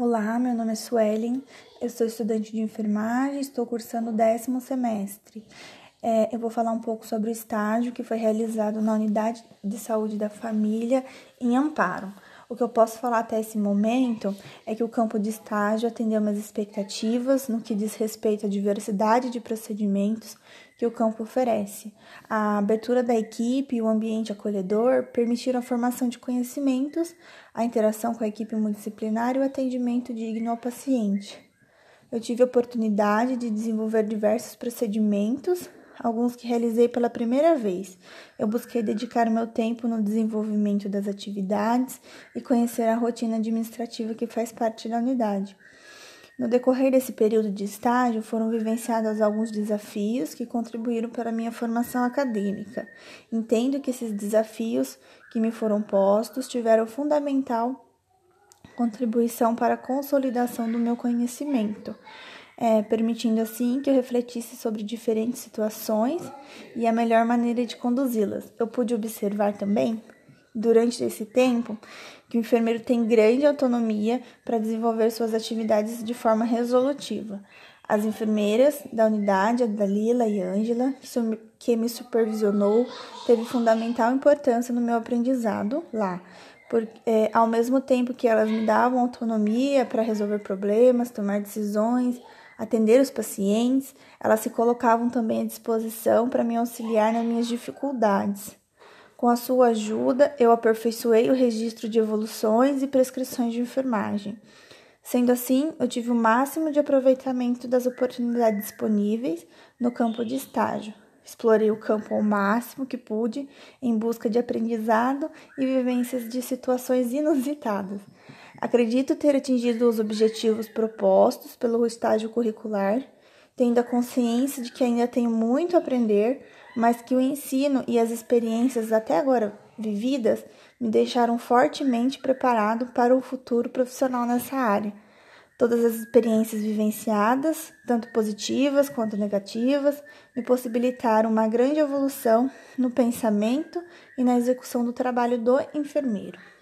Olá, meu nome é Suelen, eu sou estudante de enfermagem, estou cursando o décimo semestre. É, eu vou falar um pouco sobre o estágio que foi realizado na Unidade de Saúde da Família em Amparo. O que eu posso falar até esse momento é que o campo de estágio atendeu minhas expectativas no que diz respeito à diversidade de procedimentos que o campo oferece. A abertura da equipe e o ambiente acolhedor permitiram a formação de conhecimentos, a interação com a equipe multidisciplinar e o atendimento digno ao paciente. Eu tive a oportunidade de desenvolver diversos procedimentos alguns que realizei pela primeira vez. Eu busquei dedicar meu tempo no desenvolvimento das atividades e conhecer a rotina administrativa que faz parte da unidade. No decorrer desse período de estágio, foram vivenciados alguns desafios que contribuíram para a minha formação acadêmica. Entendo que esses desafios que me foram postos tiveram fundamental contribuição para a consolidação do meu conhecimento é, permitindo assim que eu refletisse sobre diferentes situações e a melhor maneira de conduzi-las. Eu pude observar também, durante esse tempo, que o enfermeiro tem grande autonomia para desenvolver suas atividades de forma resolutiva. As enfermeiras da unidade, a Dalila e a Ângela, que me supervisionou, teve fundamental importância no meu aprendizado lá, porque, é, ao mesmo tempo que elas me davam autonomia para resolver problemas, tomar decisões, atender os pacientes, elas se colocavam também à disposição para me auxiliar nas minhas dificuldades. Com a sua ajuda, eu aperfeiçoei o registro de evoluções e prescrições de enfermagem. Sendo assim, eu tive o máximo de aproveitamento das oportunidades disponíveis no campo de estágio. Explorei o campo ao máximo que pude em busca de aprendizado e vivências de situações inusitadas. Acredito ter atingido os objetivos propostos pelo estágio curricular, tendo a consciência de que ainda tenho muito a aprender, mas que o ensino e as experiências até agora vividas me deixaram fortemente preparado para o futuro profissional nessa área. Todas as experiências vivenciadas, tanto positivas quanto negativas, me possibilitaram uma grande evolução no pensamento e na execução do trabalho do enfermeiro.